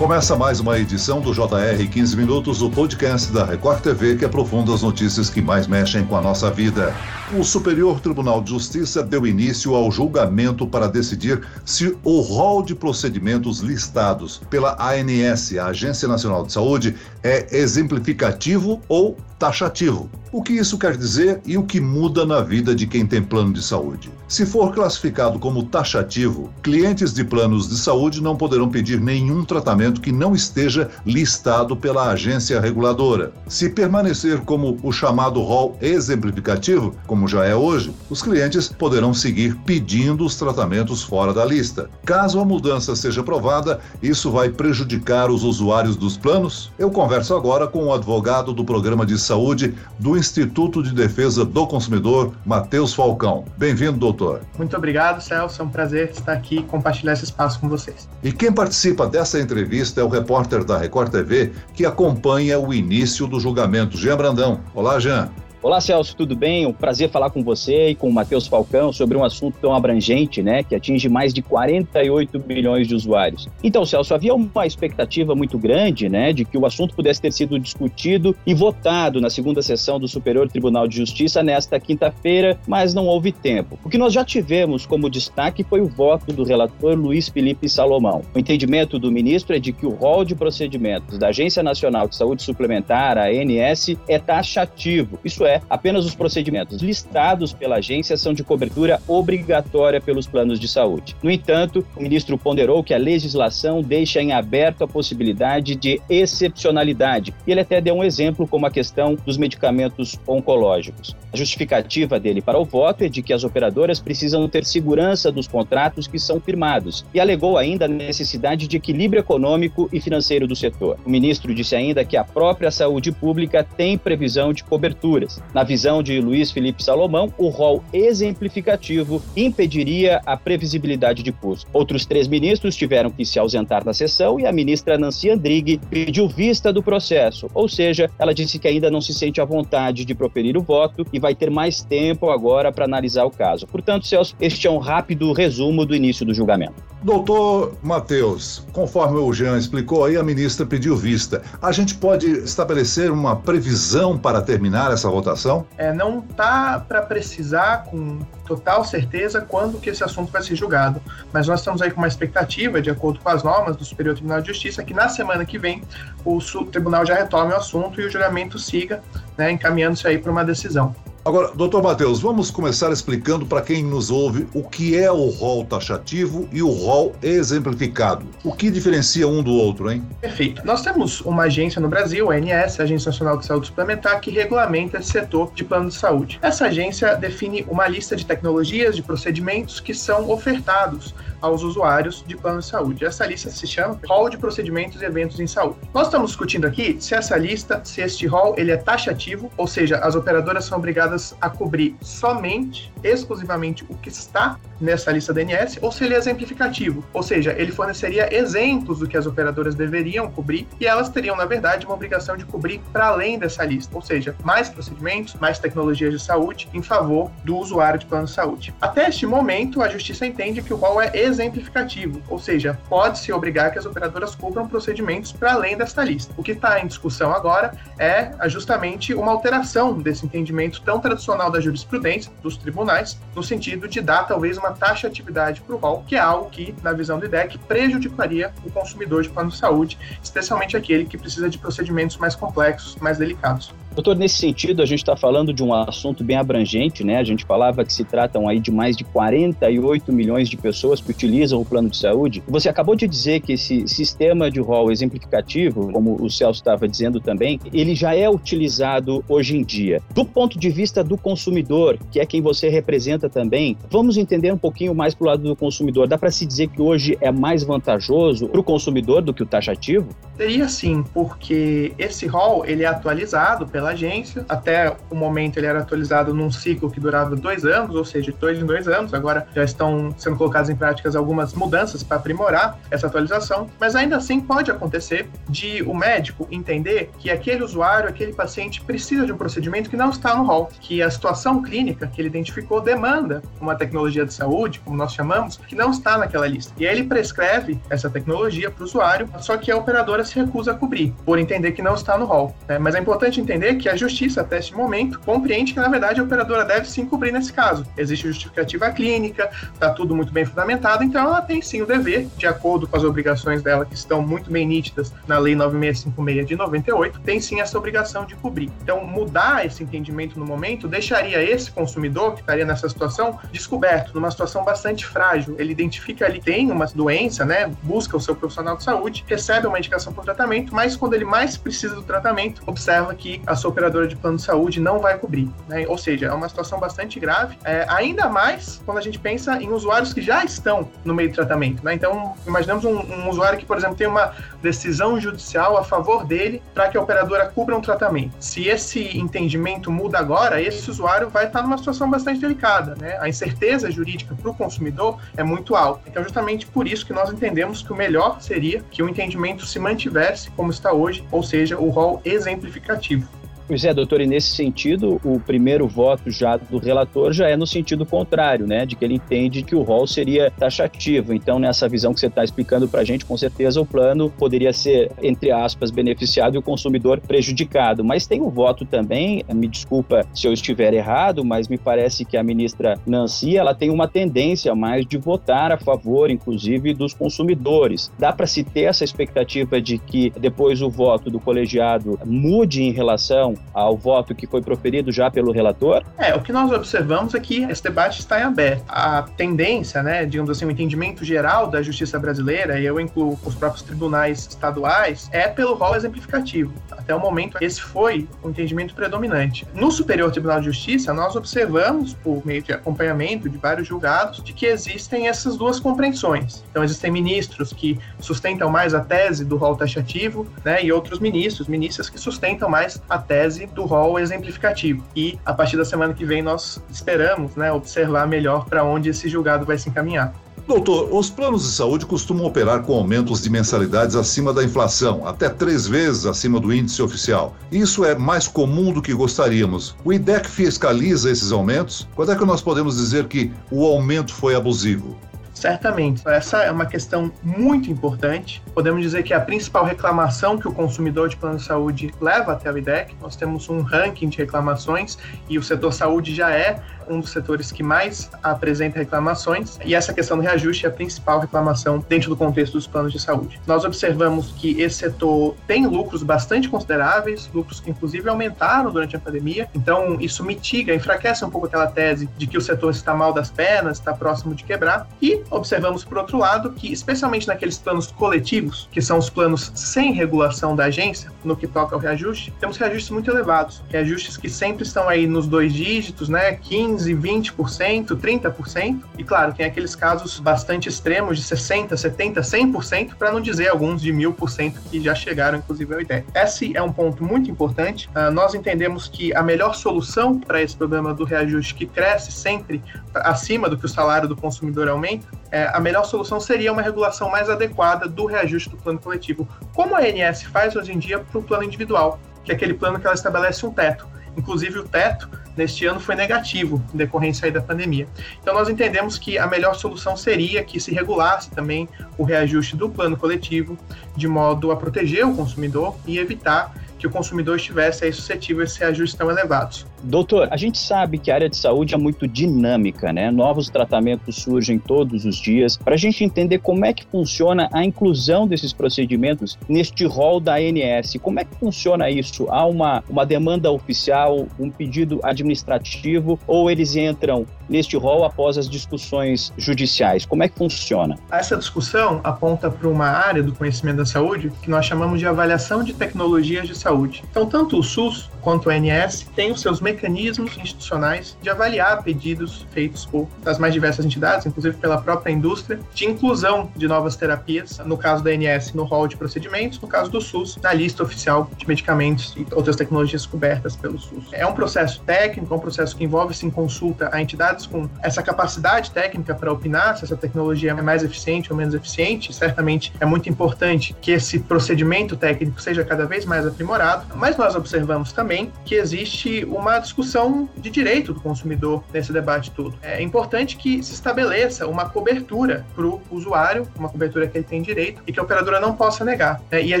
Começa mais uma edição do JR 15 Minutos, o podcast da Record TV que aprofunda as notícias que mais mexem com a nossa vida. O Superior Tribunal de Justiça deu início ao julgamento para decidir se o rol de procedimentos listados pela ANS, a Agência Nacional de Saúde, é exemplificativo ou taxativo. O que isso quer dizer e o que muda na vida de quem tem plano de saúde? Se for classificado como taxativo, clientes de planos de saúde não poderão pedir nenhum tratamento que não esteja listado pela agência reguladora. Se permanecer como o chamado rol exemplificativo, como já é hoje, os clientes poderão seguir pedindo os tratamentos fora da lista. Caso a mudança seja aprovada, isso vai prejudicar os usuários dos planos? Eu converso agora com o advogado do programa de saúde do Instituto de Defesa do Consumidor, Matheus Falcão. Bem-vindo, doutor. Muito obrigado, Celso. É um prazer estar aqui e compartilhar esse espaço com vocês. E quem participa dessa entrevista é o repórter da Record TV que acompanha o início do julgamento, Jean Brandão. Olá, Jean. Olá, Celso, tudo bem? Um prazer falar com você e com o Matheus Falcão sobre um assunto tão abrangente, né, que atinge mais de 48 milhões de usuários. Então, Celso, havia uma expectativa muito grande, né, de que o assunto pudesse ter sido discutido e votado na segunda sessão do Superior Tribunal de Justiça nesta quinta-feira, mas não houve tempo. O que nós já tivemos como destaque foi o voto do relator Luiz Felipe Salomão. O entendimento do ministro é de que o rol de procedimentos da Agência Nacional de Saúde Suplementar, a ANS, é taxativo. Isso é é, apenas os procedimentos listados pela agência são de cobertura obrigatória pelos planos de saúde. No entanto, o ministro ponderou que a legislação deixa em aberto a possibilidade de excepcionalidade. E ele até deu um exemplo como a questão dos medicamentos oncológicos. A justificativa dele para o voto é de que as operadoras precisam ter segurança dos contratos que são firmados e alegou ainda a necessidade de equilíbrio econômico e financeiro do setor. O ministro disse ainda que a própria saúde pública tem previsão de coberturas na visão de Luiz Felipe Salomão, o rol exemplificativo impediria a previsibilidade de custo. Outros três ministros tiveram que se ausentar da sessão e a ministra Nancy Andrighi pediu vista do processo, ou seja, ela disse que ainda não se sente à vontade de proferir o voto e vai ter mais tempo agora para analisar o caso. Portanto, Celso, este é um rápido resumo do início do julgamento. Doutor Matheus, conforme o Jean explicou aí, a ministra pediu vista. A gente pode estabelecer uma previsão para terminar essa votação? É, não está para precisar com total certeza quando que esse assunto vai ser julgado, mas nós estamos aí com uma expectativa, de acordo com as normas do Superior Tribunal de Justiça, que na semana que vem o tribunal já retome o assunto e o julgamento siga, né, encaminhando-se aí para uma decisão. Agora, doutor Matheus, vamos começar explicando para quem nos ouve o que é o rol taxativo e o rol exemplificado. O que diferencia um do outro, hein? Perfeito. Nós temos uma agência no Brasil, a ANS, a Agência Nacional de Saúde Suplementar, que regulamenta esse setor de plano de saúde. Essa agência define uma lista de tecnologias, de procedimentos que são ofertados aos usuários de plano de saúde. Essa lista se chama Rol de Procedimentos e Eventos em Saúde. Nós estamos discutindo aqui se essa lista, se este rol, ele é taxativo, ou seja, as operadoras são obrigadas a cobrir somente, exclusivamente o que está nessa lista DNS, ou se ele é exemplificativo, ou seja, ele forneceria exemplos do que as operadoras deveriam cobrir e elas teriam, na verdade, uma obrigação de cobrir para além dessa lista, ou seja, mais procedimentos, mais tecnologias de saúde em favor do usuário de plano de saúde. Até este momento, a justiça entende que o rol é exemplificativo, ou seja, pode-se obrigar que as operadoras cubram procedimentos para além desta lista. O que está em discussão agora é justamente uma alteração desse entendimento tão tradicional da jurisprudência, dos tribunais, no sentido de dar talvez uma taxatividade para o rol, que é algo que, na visão do IDEC, prejudicaria o consumidor de plano de saúde, especialmente aquele que precisa de procedimentos mais complexos, mais delicados. Doutor, nesse sentido, a gente está falando de um assunto bem abrangente, né? A gente falava que se tratam aí de mais de 48 milhões de pessoas que utilizam o plano de saúde. Você acabou de dizer que esse sistema de rol exemplificativo, como o Celso estava dizendo também, ele já é utilizado hoje em dia. Do ponto de vista do consumidor, que é quem você representa também, vamos entender um pouquinho mais para o lado do consumidor. Dá para se dizer que hoje é mais vantajoso para o consumidor do que o taxativo? Seria sim, porque esse rol ele é atualizado pela pela agência. Até o momento ele era atualizado num ciclo que durava dois anos, ou seja, dois em dois anos. Agora já estão sendo colocadas em práticas algumas mudanças para aprimorar essa atualização, mas ainda assim pode acontecer de o médico entender que aquele usuário, aquele paciente precisa de um procedimento que não está no rol, que a situação clínica que ele identificou demanda uma tecnologia de saúde, como nós chamamos, que não está naquela lista. E aí ele prescreve essa tecnologia para o usuário, só que a operadora se recusa a cobrir, por entender que não está no rol. Né? Mas é importante entender que a justiça, até este momento, compreende que, na verdade, a operadora deve sim cobrir nesse caso. Existe justificativa clínica, está tudo muito bem fundamentado, então ela tem sim o dever, de acordo com as obrigações dela, que estão muito bem nítidas na Lei 9656 de 98, tem sim essa obrigação de cobrir. Então, mudar esse entendimento no momento deixaria esse consumidor, que estaria nessa situação, descoberto, numa situação bastante frágil. Ele identifica ali, tem uma doença, né? Busca o seu profissional de saúde, recebe uma indicação para o tratamento, mas quando ele mais precisa do tratamento, observa que a sua operadora de plano de saúde não vai cobrir. Né? Ou seja, é uma situação bastante grave, é, ainda mais quando a gente pensa em usuários que já estão no meio do tratamento. Né? Então, imaginamos um, um usuário que, por exemplo, tem uma decisão judicial a favor dele para que a operadora cubra um tratamento. Se esse entendimento muda agora, esse usuário vai estar numa situação bastante delicada. Né? A incerteza jurídica para o consumidor é muito alta. Então, justamente por isso que nós entendemos que o melhor seria que o entendimento se mantivesse como está hoje, ou seja, o rol exemplificativo. Pois é, doutor, e nesse sentido, o primeiro voto já do relator já é no sentido contrário, né? De que ele entende que o rol seria taxativo. Então, nessa visão que você está explicando para a gente, com certeza o plano poderia ser, entre aspas, beneficiado e o consumidor prejudicado. Mas tem o voto também, me desculpa se eu estiver errado, mas me parece que a ministra Nancy ela tem uma tendência mais de votar a favor, inclusive, dos consumidores. Dá para se ter essa expectativa de que depois o voto do colegiado mude em relação ao voto que foi proferido já pelo relator? É, o que nós observamos é que esse debate está em aberto. A tendência, né, digamos assim, o entendimento geral da justiça brasileira, e eu incluo os próprios tribunais estaduais, é pelo rol exemplificativo. Até o momento, esse foi o entendimento predominante. No Superior Tribunal de Justiça, nós observamos, por meio de acompanhamento de vários julgados, de que existem essas duas compreensões. Então, existem ministros que sustentam mais a tese do rol taxativo, né, e outros ministros, ministras que sustentam mais a tese tese do rol exemplificativo. E a partir da semana que vem nós esperamos né, observar melhor para onde esse julgado vai se encaminhar. Doutor, os planos de saúde costumam operar com aumentos de mensalidades acima da inflação, até três vezes acima do índice oficial. Isso é mais comum do que gostaríamos. O IDEC fiscaliza esses aumentos? Quando é que nós podemos dizer que o aumento foi abusivo? Certamente. Essa é uma questão muito importante. Podemos dizer que a principal reclamação que o consumidor de plano de saúde leva até o IDEC. Nós temos um ranking de reclamações e o setor saúde já é um dos setores que mais apresenta reclamações, e essa questão do reajuste é a principal reclamação dentro do contexto dos planos de saúde. Nós observamos que esse setor tem lucros bastante consideráveis, lucros que inclusive aumentaram durante a pandemia, então isso mitiga, enfraquece um pouco aquela tese de que o setor está mal das pernas, está próximo de quebrar, e observamos, por outro lado, que especialmente naqueles planos coletivos, que são os planos sem regulação da agência, no que toca ao reajuste, temos reajustes muito elevados, reajustes que sempre estão aí nos dois dígitos, né, 15 15%, 20%, 30%. E claro, tem aqueles casos bastante extremos de 60%, 70%, 100%, para não dizer alguns de 1000% que já chegaram, inclusive, ao IDEC. Esse é um ponto muito importante. Uh, nós entendemos que a melhor solução para esse problema do reajuste, que cresce sempre acima do que o salário do consumidor aumenta, é, a melhor solução seria uma regulação mais adequada do reajuste do plano coletivo, como a ANS faz hoje em dia para o plano individual, que é aquele plano que ela estabelece um teto. Inclusive, o teto neste ano foi negativo em decorrência da pandemia. Então nós entendemos que a melhor solução seria que se regulasse também o reajuste do plano coletivo de modo a proteger o consumidor e evitar que o consumidor estivesse aí suscetível a esses reajustes tão elevados. Doutor, a gente sabe que a área de saúde é muito dinâmica, né? Novos tratamentos surgem todos os dias. Para a gente entender como é que funciona a inclusão desses procedimentos neste rol da ANS, como é que funciona isso? Há uma, uma demanda oficial, um pedido administrativo ou eles entram neste rol após as discussões judiciais? Como é que funciona? Essa discussão aponta para uma área do conhecimento da saúde que nós chamamos de avaliação de tecnologias de saúde. Então, tanto o SUS quanto a ANS, têm os seus mecanismos institucionais de avaliar pedidos feitos por as mais diversas entidades, inclusive pela própria indústria, de inclusão de novas terapias, no caso da ANS, no rol de procedimentos, no caso do SUS, na lista oficial de medicamentos e outras tecnologias cobertas pelo SUS. É um processo técnico, é um processo que envolve, sim, consulta a entidades com essa capacidade técnica para opinar se essa tecnologia é mais eficiente ou menos eficiente. Certamente é muito importante que esse procedimento técnico seja cada vez mais aprimorado, mas nós observamos também que existe uma discussão de direito do consumidor nesse debate todo. É importante que se estabeleça uma cobertura para o usuário, uma cobertura que ele tem direito e que a operadora não possa negar. É, e é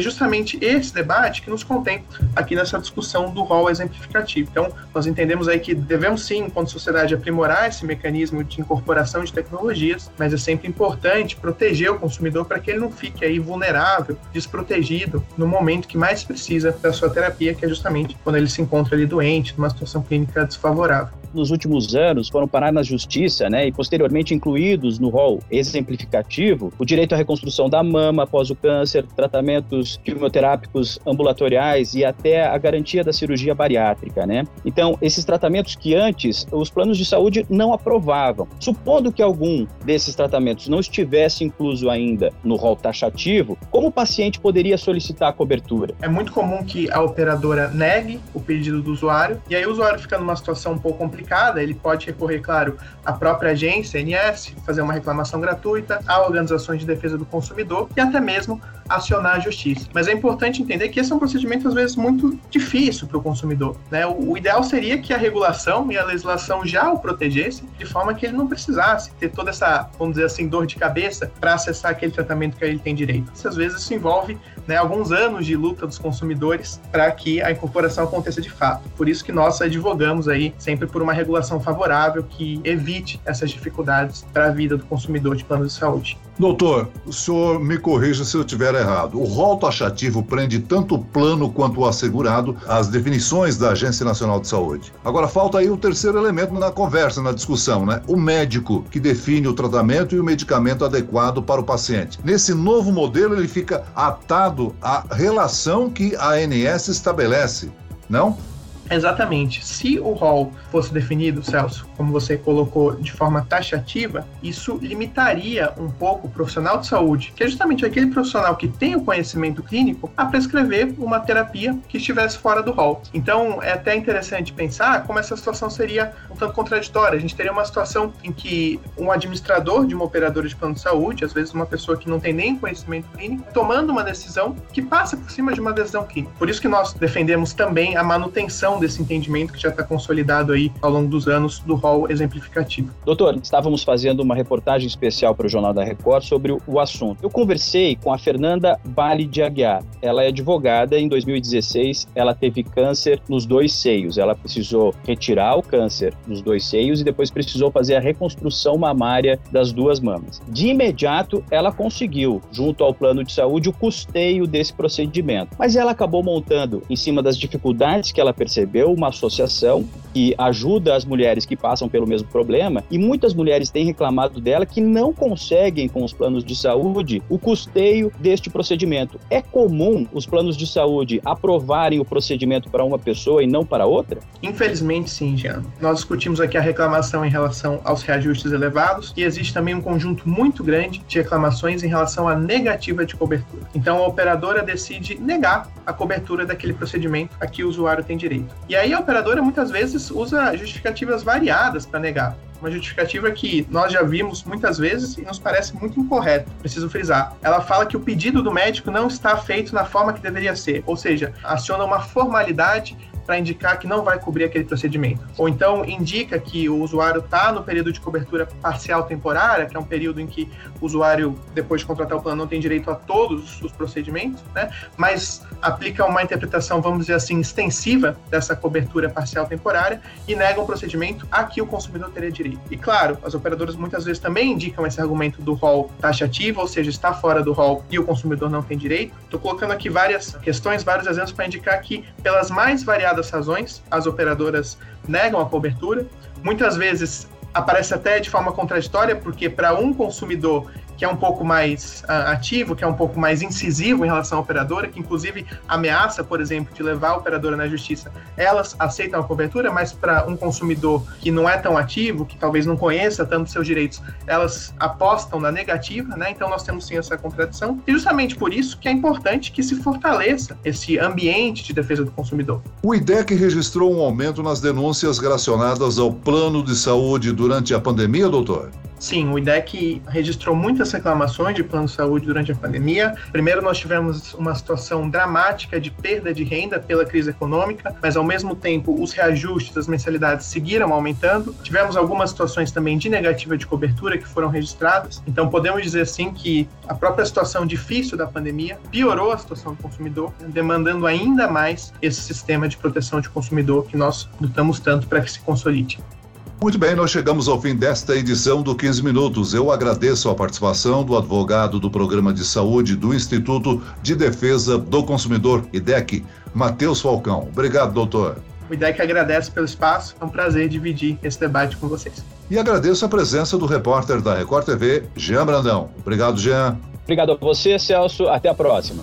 justamente esse debate que nos contém aqui nessa discussão do rol exemplificativo. Então, nós entendemos aí que devemos sim, enquanto sociedade, aprimorar esse mecanismo de incorporação de tecnologias, mas é sempre importante proteger o consumidor para que ele não fique aí vulnerável, desprotegido no momento que mais precisa da sua terapia, que é justamente quando ele se encontra ali doente, numa situação clínica desfavorável nos últimos anos foram parar na justiça, né, e posteriormente incluídos no rol exemplificativo, o direito à reconstrução da mama após o câncer, tratamentos quimioterápicos ambulatoriais e até a garantia da cirurgia bariátrica, né? Então, esses tratamentos que antes os planos de saúde não aprovavam. Supondo que algum desses tratamentos não estivesse incluso ainda no rol taxativo, como o paciente poderia solicitar a cobertura? É muito comum que a operadora negue o pedido do usuário e aí o usuário fica numa situação um pouco complicada complicada, ele pode recorrer, claro, à própria agência, NS, fazer uma reclamação gratuita, a organizações de defesa do consumidor e até mesmo acionar a justiça. Mas é importante entender que esse é um procedimento, às vezes, muito difícil para o consumidor. Né? O, o, ideal seria que a regulação e a legislação já o protegesse, de forma que ele não precisasse ter toda essa, vamos dizer assim, dor de cabeça para acessar aquele tratamento que ele tem direito. Isso, às vezes, isso envolve né, alguns anos de luta dos consumidores para que a incorporação aconteça de fato. Por isso que nós advogamos aí sempre por uma regulação favorável que evite essas dificuldades para a vida do consumidor de plano de saúde. Doutor, o senhor me corrija se eu estiver errado. O rol taxativo prende tanto o plano quanto o assegurado às definições da Agência Nacional de Saúde. Agora falta aí o terceiro elemento na conversa, na discussão, né? O médico que define o tratamento e o medicamento adequado para o paciente. Nesse novo modelo, ele fica atado à relação que a ANS estabelece, não? Exatamente. Se o rol fosse definido, Celso, como você colocou, de forma taxativa, isso limitaria um pouco o profissional de saúde, que é justamente aquele profissional que tem o conhecimento clínico, a prescrever uma terapia que estivesse fora do rol. Então, é até interessante pensar como essa situação seria um tanto contraditória. A gente teria uma situação em que um administrador de uma operadora de plano de saúde, às vezes uma pessoa que não tem nem conhecimento clínico, tomando uma decisão que passa por cima de uma decisão clínica. Por isso que nós defendemos também a manutenção desse entendimento que já está consolidado aí ao longo dos anos do rol exemplificativo. Doutor, estávamos fazendo uma reportagem especial para o Jornal da Record sobre o assunto. Eu conversei com a Fernanda Bali de Aguiar. Ela é advogada. Em 2016, ela teve câncer nos dois seios. Ela precisou retirar o câncer dos dois seios e depois precisou fazer a reconstrução mamária das duas mamas. De imediato, ela conseguiu, junto ao plano de saúde, o custeio desse procedimento. Mas ela acabou montando, em cima das dificuldades que ela percebeu, recebeu uma associação que ajuda as mulheres que passam pelo mesmo problema e muitas mulheres têm reclamado dela que não conseguem com os planos de saúde o custeio deste procedimento. É comum os planos de saúde aprovarem o procedimento para uma pessoa e não para outra? Infelizmente sim, Jean. Nós discutimos aqui a reclamação em relação aos reajustes elevados e existe também um conjunto muito grande de reclamações em relação à negativa de cobertura. Então a operadora decide negar a cobertura daquele procedimento a que o usuário tem direito. E aí a operadora muitas vezes usa justificativas variadas para negar. Uma justificativa que nós já vimos muitas vezes e nos parece muito incorreta, preciso frisar. Ela fala que o pedido do médico não está feito na forma que deveria ser, ou seja, aciona uma formalidade para indicar que não vai cobrir aquele procedimento. Ou então indica que o usuário está no período de cobertura parcial temporária, que é um período em que o usuário, depois de contratar o plano, não tem direito a todos os procedimentos, né? mas aplica uma interpretação, vamos dizer assim, extensiva dessa cobertura parcial temporária e nega um procedimento a que o consumidor teria direito. E claro, as operadoras muitas vezes também indicam esse argumento do rol taxativo, ou seja, está fora do rol e o consumidor não tem direito. Estou colocando aqui várias questões, vários exemplos para indicar que, pelas mais variadas determinadas razões, as operadoras negam a cobertura. Muitas vezes aparece até de forma contraditória, porque para um consumidor que é um pouco mais uh, ativo, que é um pouco mais incisivo em relação à operadora, que inclusive ameaça, por exemplo, de levar a operadora na justiça, elas aceitam a cobertura, mas para um consumidor que não é tão ativo, que talvez não conheça tanto seus direitos, elas apostam na negativa, né? Então nós temos sim essa contradição. E justamente por isso que é importante que se fortaleça esse ambiente de defesa do consumidor. O IDEC registrou um aumento nas denúncias relacionadas ao plano de saúde durante a pandemia, doutor? Sim, o IDEC registrou muitas reclamações de plano de saúde durante a pandemia. Primeiro, nós tivemos uma situação dramática de perda de renda pela crise econômica, mas ao mesmo tempo os reajustes das mensalidades seguiram aumentando. Tivemos algumas situações também de negativa de cobertura que foram registradas. Então, podemos dizer sim que a própria situação difícil da pandemia piorou a situação do consumidor, demandando ainda mais esse sistema de proteção de consumidor que nós lutamos tanto para que se consolide. Muito bem, nós chegamos ao fim desta edição do 15 Minutos. Eu agradeço a participação do advogado do Programa de Saúde do Instituto de Defesa do Consumidor, IDEC, Matheus Falcão. Obrigado, doutor. O IDEC agradece pelo espaço, é um prazer dividir esse debate com vocês. E agradeço a presença do repórter da Record TV, Jean Brandão. Obrigado, Jean. Obrigado a você, Celso. Até a próxima.